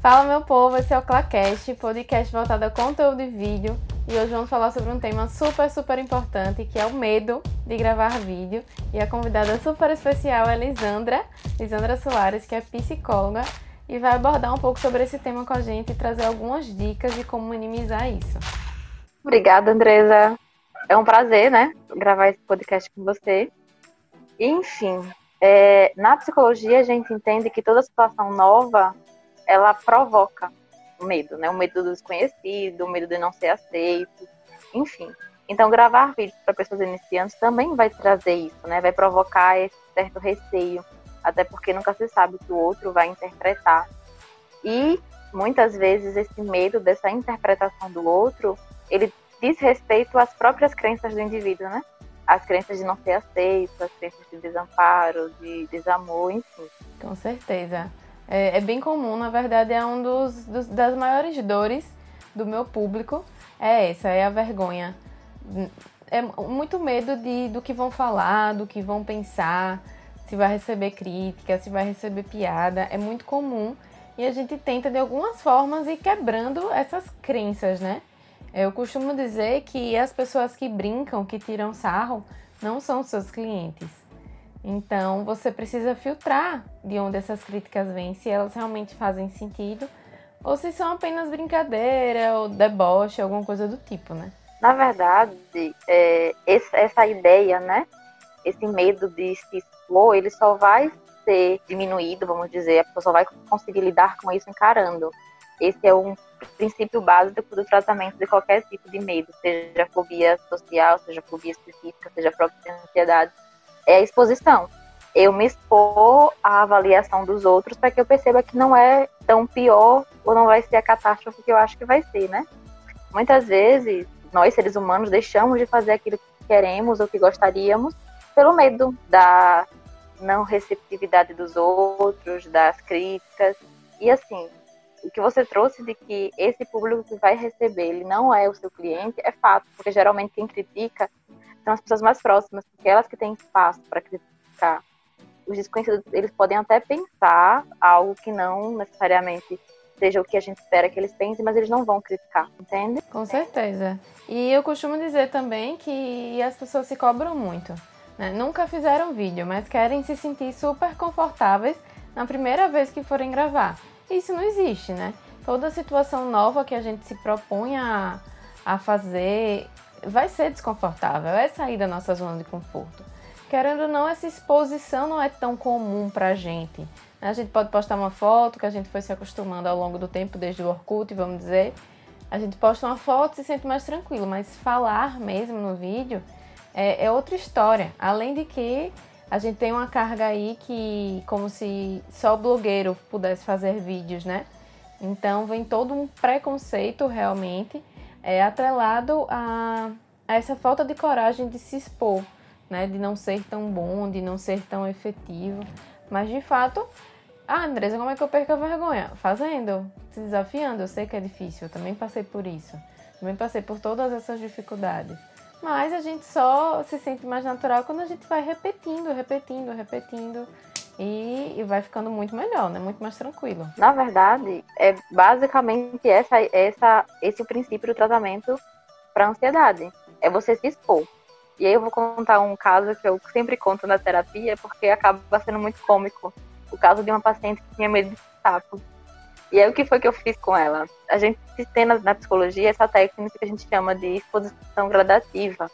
Fala meu povo, esse é o Clacast, podcast voltado a conteúdo e vídeo. E hoje vamos falar sobre um tema super, super importante, que é o medo de gravar vídeo. E a convidada super especial é Lisandra, Lisandra Soares, que é psicóloga, e vai abordar um pouco sobre esse tema com a gente e trazer algumas dicas de como minimizar isso. Obrigada, Andresa. É um prazer, né, gravar esse podcast com você. Enfim, é, na psicologia a gente entende que toda situação nova ela provoca o medo, né? O medo do desconhecido, o medo de não ser aceito, enfim. Então, gravar vídeos para pessoas iniciantes também vai trazer isso, né? Vai provocar esse certo receio, até porque nunca se sabe o que o outro vai interpretar. E muitas vezes esse medo dessa interpretação do outro, ele diz respeito às próprias crenças do indivíduo, né? As crenças de não ser aceito, as crenças de desamparo, de desamor, enfim. Com certeza. É, é, bem comum, na verdade, é um dos, dos, das maiores dores do meu público. É essa, é a vergonha. É muito medo de, do que vão falar, do que vão pensar, se vai receber crítica, se vai receber piada. É muito comum e a gente tenta de algumas formas ir quebrando essas crenças, né? Eu costumo dizer que as pessoas que brincam, que tiram sarro, não são seus clientes. Então, você precisa filtrar de onde essas críticas vêm, se elas realmente fazem sentido ou se são apenas brincadeira ou deboche, alguma coisa do tipo, né? Na verdade, é, essa ideia, né? Esse medo de se expor, ele só vai ser diminuído, vamos dizer, a pessoa só vai conseguir lidar com isso encarando. Esse é um princípio básico do tratamento de qualquer tipo de medo, seja fobia social, seja fobia específica, seja própria ansiedade é a exposição. Eu me expor à avaliação dos outros para que eu perceba que não é tão pior ou não vai ser a catástrofe que eu acho que vai ser, né? Muitas vezes, nós seres humanos deixamos de fazer aquilo que queremos ou que gostaríamos pelo medo da não receptividade dos outros, das críticas. E assim, o que você trouxe de que esse público que vai receber, ele não é o seu cliente, é fato, porque geralmente quem critica são as pessoas mais próximas, porque elas que têm espaço para criticar. Os desconhecidos, eles podem até pensar algo que não necessariamente seja o que a gente espera que eles pensem, mas eles não vão criticar, entende? Com certeza. E eu costumo dizer também que as pessoas se cobram muito. Né? Nunca fizeram vídeo, mas querem se sentir super confortáveis na primeira vez que forem gravar. Isso não existe, né? Toda situação nova que a gente se propõe a, a fazer, vai ser desconfortável, é sair da nossa zona de conforto. Querendo ou não, essa exposição não é tão comum pra gente. A gente pode postar uma foto que a gente foi se acostumando ao longo do tempo, desde o Orkut, vamos dizer. A gente posta uma foto e se sente mais tranquilo, mas falar mesmo no vídeo é, é outra história. Além de que a gente tem uma carga aí que, como se só o blogueiro pudesse fazer vídeos, né? Então vem todo um preconceito realmente é atrelado a, a essa falta de coragem de se expor, né? De não ser tão bom, de não ser tão efetivo. Mas de fato, ah, Andresa, como é que eu perco a vergonha? Fazendo, se desafiando. Eu sei que é difícil, eu também passei por isso. Também passei por todas essas dificuldades. Mas a gente só se sente mais natural quando a gente vai repetindo, repetindo, repetindo e, e, vai ficando muito melhor, né? Muito mais tranquilo. Na verdade, é basicamente essa, essa, esse o princípio do tratamento para ansiedade. É você se expor. E aí eu vou contar um caso que eu sempre conto na terapia, porque acaba sendo muito cômico. O caso de uma paciente que tinha medo de sapo. E aí o que foi que eu fiz com ela? A gente tem na, na psicologia essa técnica que a gente chama de exposição gradativa.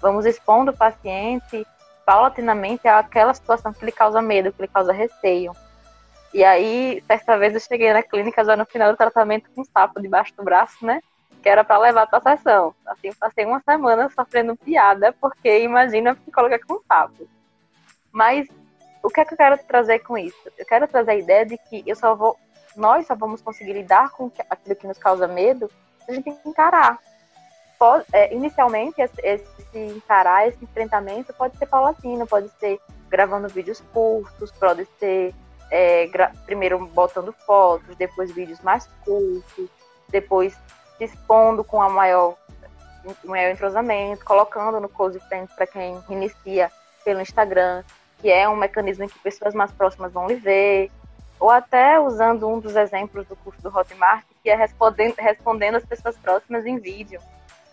Vamos expondo o paciente paulatinamente aquela situação que lhe causa medo, que lhe causa receio. E aí, certa vez eu cheguei na clínica já no final do tratamento com um sapo debaixo do braço, né? Que era para levar para a sessão. Assim, passei uma semana sofrendo piada, porque imagina a psicóloga com um sapo. Mas o que é que eu quero trazer com isso? Eu quero trazer a ideia de que eu só vou, nós só vamos conseguir lidar com aquilo que nos causa medo se a gente encarar é, inicialmente, esse, esse, encarar, esse enfrentamento pode ser paulatino, pode ser gravando vídeos curtos, pode ser é, primeiro botando fotos, depois vídeos mais curtos, depois se expondo com a maior, maior entrosamento, colocando no close friends para quem inicia pelo Instagram, que é um mecanismo em que pessoas mais próximas vão lhe ver, ou até usando um dos exemplos do curso do Hotmart, que é respondendo, respondendo as pessoas próximas em vídeo.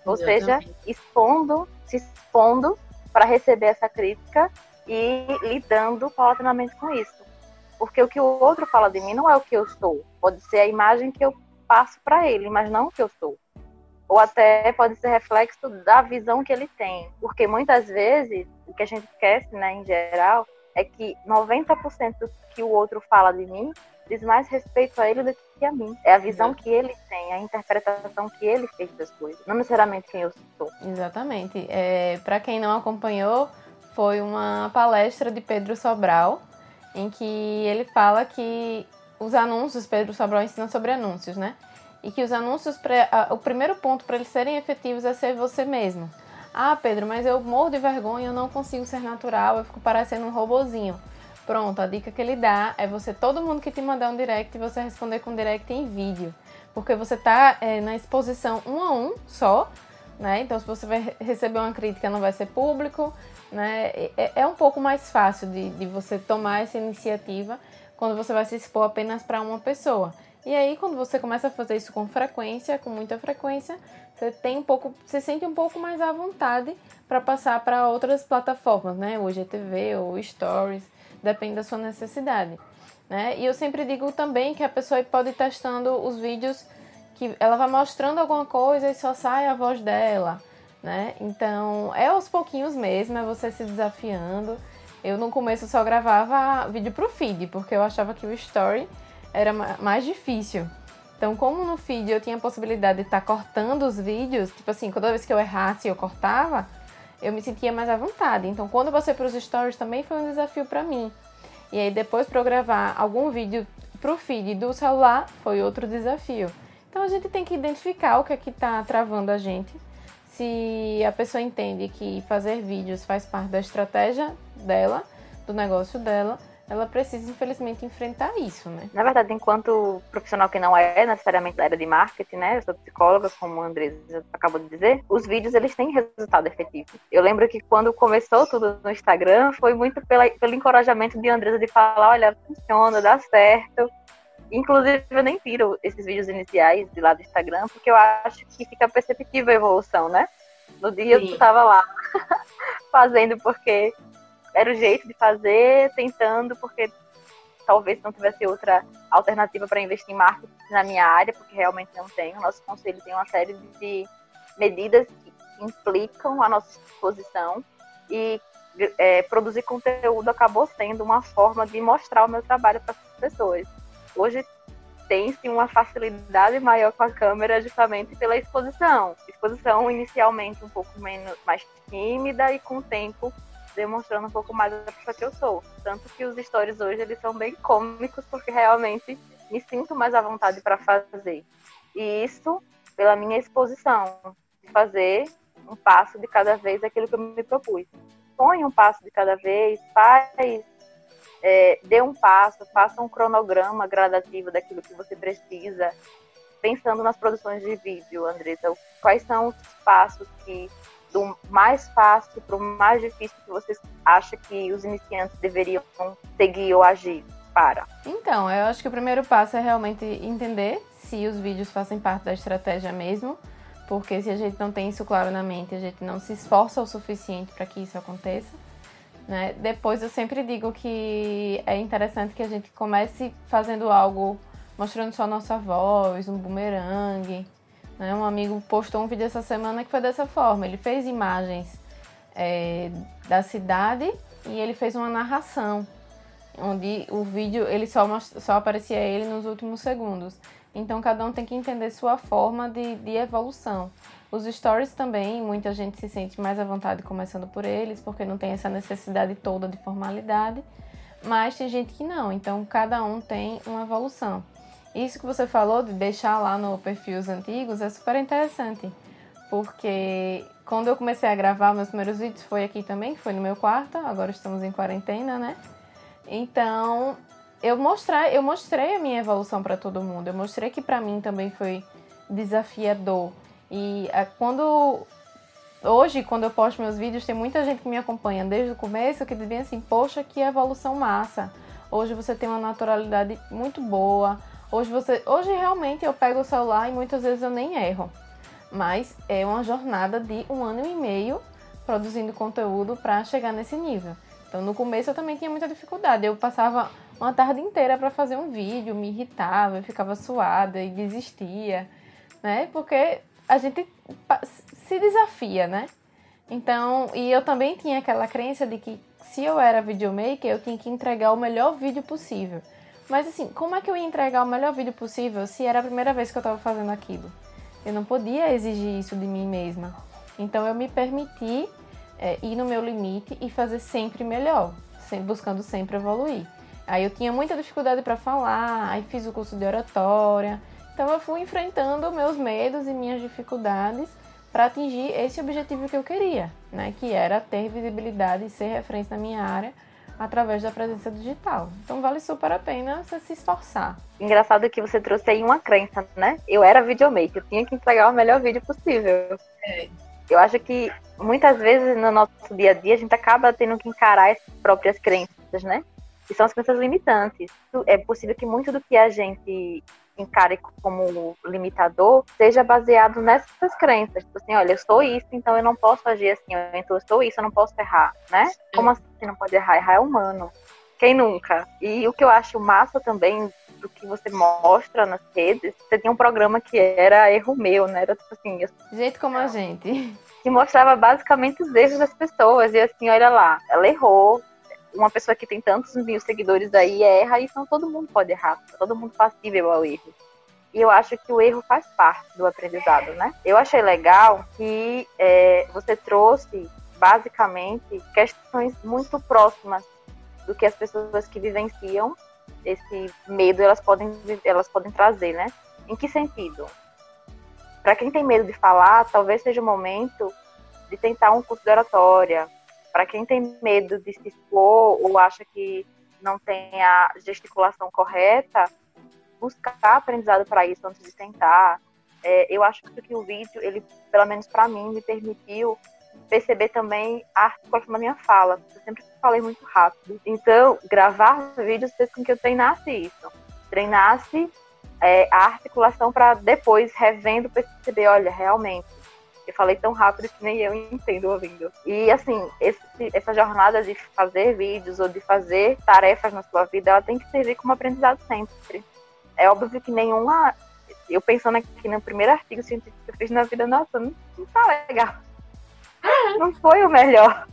Ou seja, expondo, se expondo para receber essa crítica e lidando paulatinamente com isso. Porque o que o outro fala de mim não é o que eu sou. Pode ser a imagem que eu passo para ele, mas não o que eu sou. Ou até pode ser reflexo da visão que ele tem. Porque muitas vezes, o que a gente esquece, né, em geral, é que 90% do que o outro fala de mim diz mais respeito a ele do que a mim. É a visão que ele tem, a interpretação que ele fez das coisas, não necessariamente quem eu sou. Exatamente. É, Para quem não acompanhou, foi uma palestra de Pedro Sobral, em que ele fala que os anúncios, Pedro Sobral ensina sobre anúncios, né? E que os anúncios, o primeiro ponto para eles serem efetivos é ser você mesmo. Ah, Pedro, mas eu morro de vergonha, eu não consigo ser natural, eu fico parecendo um robozinho. Pronto, a dica que ele dá é você, todo mundo que te mandar um direct, você responder com direct em vídeo. Porque você tá é, na exposição um a um só, né? Então, se você vai receber uma crítica, não vai ser público, né? É, é um pouco mais fácil de, de você tomar essa iniciativa quando você vai se expor apenas para uma pessoa. E aí, quando você começa a fazer isso com frequência, com muita frequência, você tem um pouco, você sente um pouco mais à vontade para passar para outras plataformas, né? O IGTV ou Stories, depende da sua necessidade, né? E eu sempre digo também que a pessoa pode ir testando os vídeos que ela vai mostrando alguma coisa e só sai a voz dela, né? Então, é aos pouquinhos mesmo, é você se desafiando. Eu no começo só gravava vídeo pro feed, porque eu achava que o story era mais difícil. Então, como no feed eu tinha a possibilidade de estar tá cortando os vídeos, tipo assim, toda vez que eu errasse eu cortava, eu me sentia mais à vontade. Então, quando eu passei para os stories também foi um desafio para mim. E aí depois para eu gravar algum vídeo pro feed do celular foi outro desafio. Então a gente tem que identificar o que é que está travando a gente. Se a pessoa entende que fazer vídeos faz parte da estratégia dela, do negócio dela, ela precisa, infelizmente, enfrentar isso, né? Na verdade, enquanto profissional que não é necessariamente da área de marketing, né? Eu sou psicóloga, como o Andrés acabou de dizer, os vídeos, eles têm resultado efetivo. Eu lembro que quando começou tudo no Instagram, foi muito pela, pelo encorajamento de Andresa de falar, olha, funciona, dá certo. Inclusive, eu nem viro esses vídeos iniciais de lá do Instagram, porque eu acho que fica perceptível a evolução, né? No dia Sim. eu tava lá fazendo porque era o jeito de fazer, tentando, porque talvez não tivesse outra alternativa para investir em marketing na minha área, porque realmente não tenho. Nosso conselho tem uma série de medidas que implicam a nossa exposição e é, produzir conteúdo acabou sendo uma forma de mostrar o meu trabalho para as pessoas. Hoje tem-se uma facilidade maior com a câmera justamente pela exposição. Exposição inicialmente um pouco menos mais tímida e com o tempo demonstrando um pouco mais da pessoa que eu sou. Tanto que os stories hoje eles são bem cômicos porque realmente me sinto mais à vontade para fazer. E isso pela minha exposição, fazer um passo de cada vez aquilo que eu me propus. Põe um passo de cada vez, faz, é, dê um passo, faça um cronograma gradativo daquilo que você precisa, pensando nas produções de vídeo, Andressa. Quais são os passos que do mais fácil para o mais difícil que vocês acham que os iniciantes deveriam seguir ou agir para? Então, eu acho que o primeiro passo é realmente entender se os vídeos fazem parte da estratégia mesmo, porque se a gente não tem isso claro na mente, a gente não se esforça o suficiente para que isso aconteça. Né? Depois eu sempre digo que é interessante que a gente comece fazendo algo mostrando só a nossa voz, um bumerangue, né? Um amigo postou um vídeo essa semana que foi dessa forma. Ele fez imagens é, da cidade e ele fez uma narração, onde o vídeo ele só, só aparecia ele nos últimos segundos. Então cada um tem que entender sua forma de, de evolução. Os stories também, muita gente se sente mais à vontade começando por eles, porque não tem essa necessidade toda de formalidade. Mas tem gente que não, então cada um tem uma evolução. Isso que você falou de deixar lá no perfil os antigos é super interessante, porque quando eu comecei a gravar meus primeiros vídeos foi aqui também, foi no meu quarto, agora estamos em quarentena, né? Então, eu mostrei, eu mostrei a minha evolução para todo mundo. Eu mostrei que para mim também foi desafiador. E a, quando hoje, quando eu posto meus vídeos, tem muita gente que me acompanha desde o começo que diz assim: "Poxa, que evolução massa" Hoje você tem uma naturalidade muito boa. Hoje você, hoje realmente eu pego o celular e muitas vezes eu nem erro. Mas é uma jornada de um ano e meio produzindo conteúdo para chegar nesse nível. Então no começo eu também tinha muita dificuldade. Eu passava uma tarde inteira para fazer um vídeo, me irritava, eu ficava suada e desistia, né? Porque a gente se desafia, né? Então, e eu também tinha aquela crença de que se eu era videomaker, eu tinha que entregar o melhor vídeo possível. Mas assim, como é que eu ia entregar o melhor vídeo possível se era a primeira vez que eu estava fazendo aquilo? Eu não podia exigir isso de mim mesma. Então eu me permiti é, ir no meu limite e fazer sempre melhor, sempre, buscando sempre evoluir. Aí eu tinha muita dificuldade para falar, aí fiz o curso de oratória. Então eu fui enfrentando meus medos e minhas dificuldades para atingir esse objetivo que eu queria, né? Que era ter visibilidade e ser referência na minha área através da presença digital. Então vale super a pena você se esforçar. Engraçado que você trouxe aí uma crença, né? Eu era videomaker, eu tinha que entregar o melhor vídeo possível. É. Eu acho que muitas vezes no nosso dia a dia a gente acaba tendo que encarar as próprias crenças, né? Que são as crenças limitantes. É possível que muito do que a gente encare como limitador seja baseado nessas crenças. Tipo assim, olha, eu sou isso, então eu não posso agir assim. Então eu sou isso, eu não posso errar, né? Como assim não pode errar? Errar é humano. Quem nunca? E o que eu acho massa também do que você mostra nas redes, você tinha um programa que era erro meu, né? Era tipo assim. Eu... Jeito como a gente. Que mostrava basicamente os erros das pessoas. E assim, olha lá, ela errou. Uma pessoa que tem tantos mil seguidores aí erra, então todo mundo pode errar. Todo mundo passível ao erro. E eu acho que o erro faz parte do aprendizado, né? Eu achei legal que é, você trouxe, basicamente, questões muito próximas do que as pessoas que vivenciam esse medo elas podem elas podem trazer, né? Em que sentido? Para quem tem medo de falar, talvez seja o momento de tentar um curso de oratória. Para quem tem medo de se expor ou acha que não tem a gesticulação correta, buscar aprendizado para isso antes de tentar. É, eu acho que o vídeo, ele, pelo menos para mim, me permitiu perceber também a articulação da minha fala. Eu sempre falei muito rápido. Então, gravar vídeos fez com que eu treinasse isso. Treinasse é, a articulação para depois, revendo, perceber, olha, realmente, eu falei tão rápido que nem eu entendo ouvindo. E, assim, esse, essa jornada de fazer vídeos ou de fazer tarefas na sua vida, ela tem que servir como aprendizado sempre. É óbvio que nenhuma... Eu pensando aqui no primeiro artigo científico que eu fiz na vida, nossa, não, não tá legal não foi o melhor.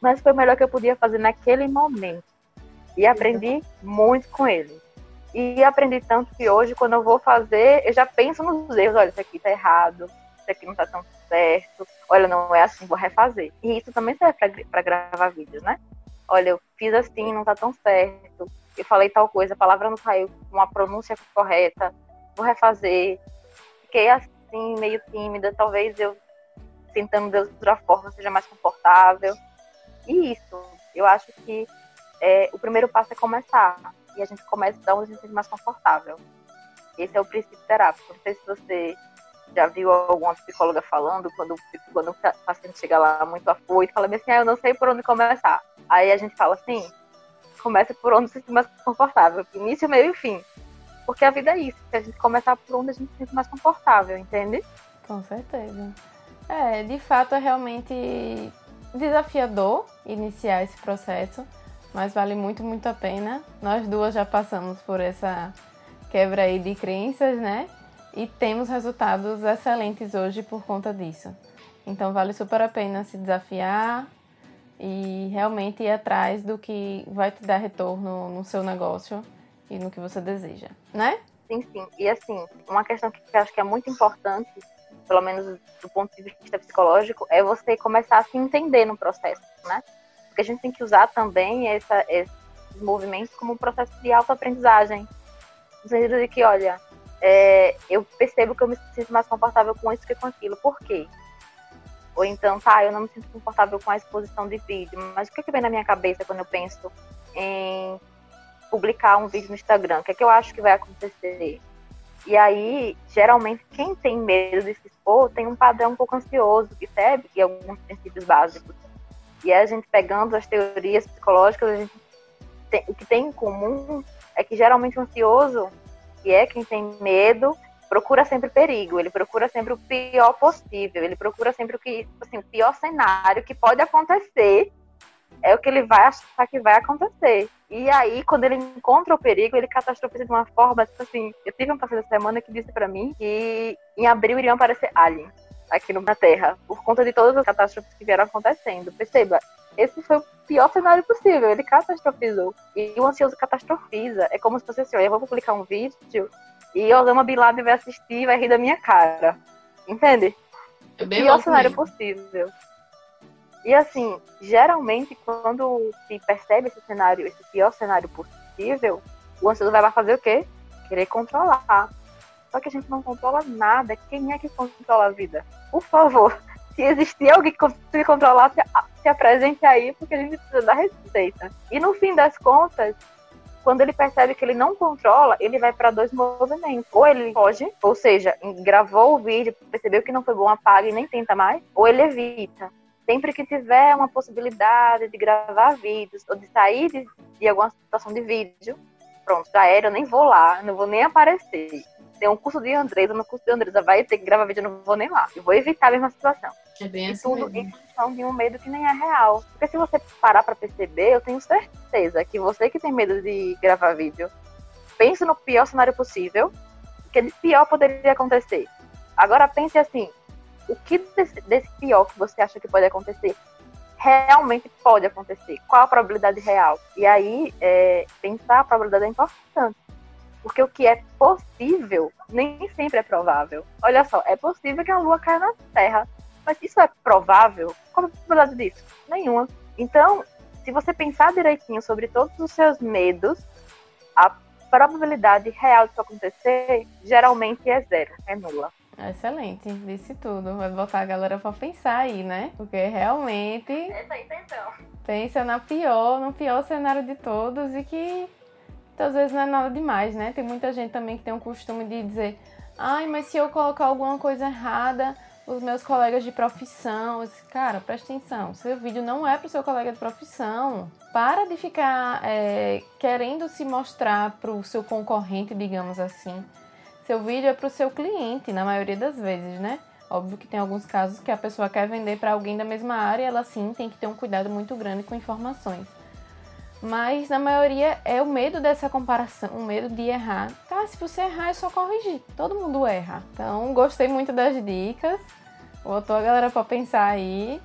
Mas foi o melhor que eu podia fazer naquele momento. E aprendi muito com ele. E aprendi tanto que hoje, quando eu vou fazer, eu já penso nos erros. Olha, isso aqui tá errado, aqui não tá tão certo. Olha, não é assim, vou refazer. E isso também serve para gravar vídeos, né? Olha, eu fiz assim, não tá tão certo. Eu falei tal coisa, a palavra não saiu com a pronúncia correta. Vou refazer. Fiquei assim, meio tímida. Talvez eu tentando de outra forma seja mais confortável. E isso, eu acho que é, o primeiro passo é começar. E a gente começa da onde a gente se sente mais confortável. Esse é o princípio terápico. Não sei se você já viu alguma psicóloga falando, quando, quando o paciente chega lá muito afoito, fala assim, ah, eu não sei por onde começar. Aí a gente fala assim, começa por onde se sente mais confortável. Início, meio e fim. Porque a vida é isso, se a gente começar por onde a gente se sente mais confortável, entende? Com certeza. É, de fato é realmente desafiador iniciar esse processo, mas vale muito, muito a pena. Nós duas já passamos por essa quebra aí de crenças, né? E temos resultados excelentes hoje por conta disso. Então vale super a pena se desafiar e realmente ir atrás do que vai te dar retorno no seu negócio e no que você deseja, né? Sim, sim. E assim, uma questão que eu acho que é muito importante pelo menos do ponto de vista psicológico, é você começar a se entender no processo, né? Porque a gente tem que usar também essa, esses movimentos como um processo de autoaprendizagem. No sentido de que, olha, é, eu percebo que eu me sinto mais confortável com isso que com aquilo. Por quê? Ou então, tá, eu não me sinto confortável com a exposição de vídeo, mas o que, é que vem na minha cabeça quando eu penso em publicar um vídeo no Instagram? O que é que eu acho que vai acontecer? E aí, geralmente, quem tem medo de se expor tem um padrão um pouco ansioso, que segue e alguns princípios básicos. E a gente pegando as teorias psicológicas, a gente tem, o que tem em comum é que geralmente o ansioso, é quem tem medo, procura sempre perigo, ele procura sempre o pior possível, ele procura sempre o que, assim, o pior cenário que pode acontecer é o que ele vai achar que vai acontecer. E aí, quando ele encontra o perigo, ele catastrofiza de uma forma, tipo assim, eu tive um paciente essa semana que disse para mim que em abril iriam aparecer aliens aqui na Terra, por conta de todas as catástrofes que vieram acontecendo. Perceba, esse foi o pior cenário possível, ele catastrofizou. E o ansioso catastrofiza. É como se fosse assim, eu vou publicar um vídeo e Osama Bin Laden vai assistir e vai rir da minha cara. Entende? É bem pior cenário mesmo. possível. E assim, geralmente quando se percebe esse cenário, esse pior cenário possível, o ansioso vai fazer o quê? Querer controlar. Só que a gente não controla nada. Quem é que controla a vida? Por favor, se existir alguém que consiga controlar, se, se apresente aí, porque a gente precisa da receita. E no fim das contas, quando ele percebe que ele não controla, ele vai para dois movimentos. Ou ele foge, ou seja, gravou o vídeo, percebeu que não foi bom, apaga e nem tenta mais, ou ele evita sempre que tiver uma possibilidade de gravar vídeos ou de sair de, de alguma situação de vídeo, pronto, já era, eu nem vou lá, não vou nem aparecer. Tem um curso de Andresa, no curso de Andresa vai ter que gravar vídeo, eu não vou nem lá. Eu vou evitar a mesma situação. É bem e assim tudo mesmo. em função de um medo que nem é real. Porque se você parar para perceber, eu tenho certeza que você que tem medo de gravar vídeo, pense no pior cenário possível, que de pior poderia acontecer. Agora pense assim, o que desse, desse pior que você acha que pode acontecer realmente pode acontecer? Qual a probabilidade real? E aí, é, pensar a probabilidade é importante. Porque o que é possível nem sempre é provável. Olha só, é possível que a Lua caia na Terra. Mas isso é provável? Qual a probabilidade disso? Nenhuma. Então, se você pensar direitinho sobre todos os seus medos, a probabilidade real de isso acontecer geralmente é zero, é nula. Excelente, disse tudo. Vai botar a galera pra pensar aí, né? Porque realmente. Essa é a intenção. Pensa na pior, no pior cenário de todos e que às vezes não é nada demais, né? Tem muita gente também que tem o costume de dizer: ai, mas se eu colocar alguma coisa errada, os meus colegas de profissão. Cara, presta atenção, seu vídeo não é pro seu colega de profissão. Para de ficar é, querendo se mostrar pro seu concorrente, digamos assim. Seu vídeo é para o seu cliente, na maioria das vezes, né? Óbvio que tem alguns casos que a pessoa quer vender para alguém da mesma área, ela sim tem que ter um cuidado muito grande com informações. Mas na maioria é o medo dessa comparação, o medo de errar. Tá, se você errar é só corrigir. Todo mundo erra. Então, gostei muito das dicas. Botou a galera para pensar aí.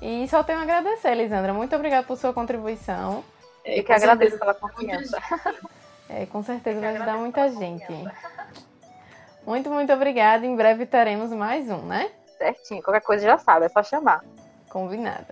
E só tenho a agradecer, Elisandra. Muito obrigada por sua contribuição. É, Eu que agradeço pela confiança. É, com certeza vai ajudar muita gente. Muito, muito obrigada. Em breve teremos mais um, né? Certinho. Qualquer coisa já sabe, é só chamar. Combinado.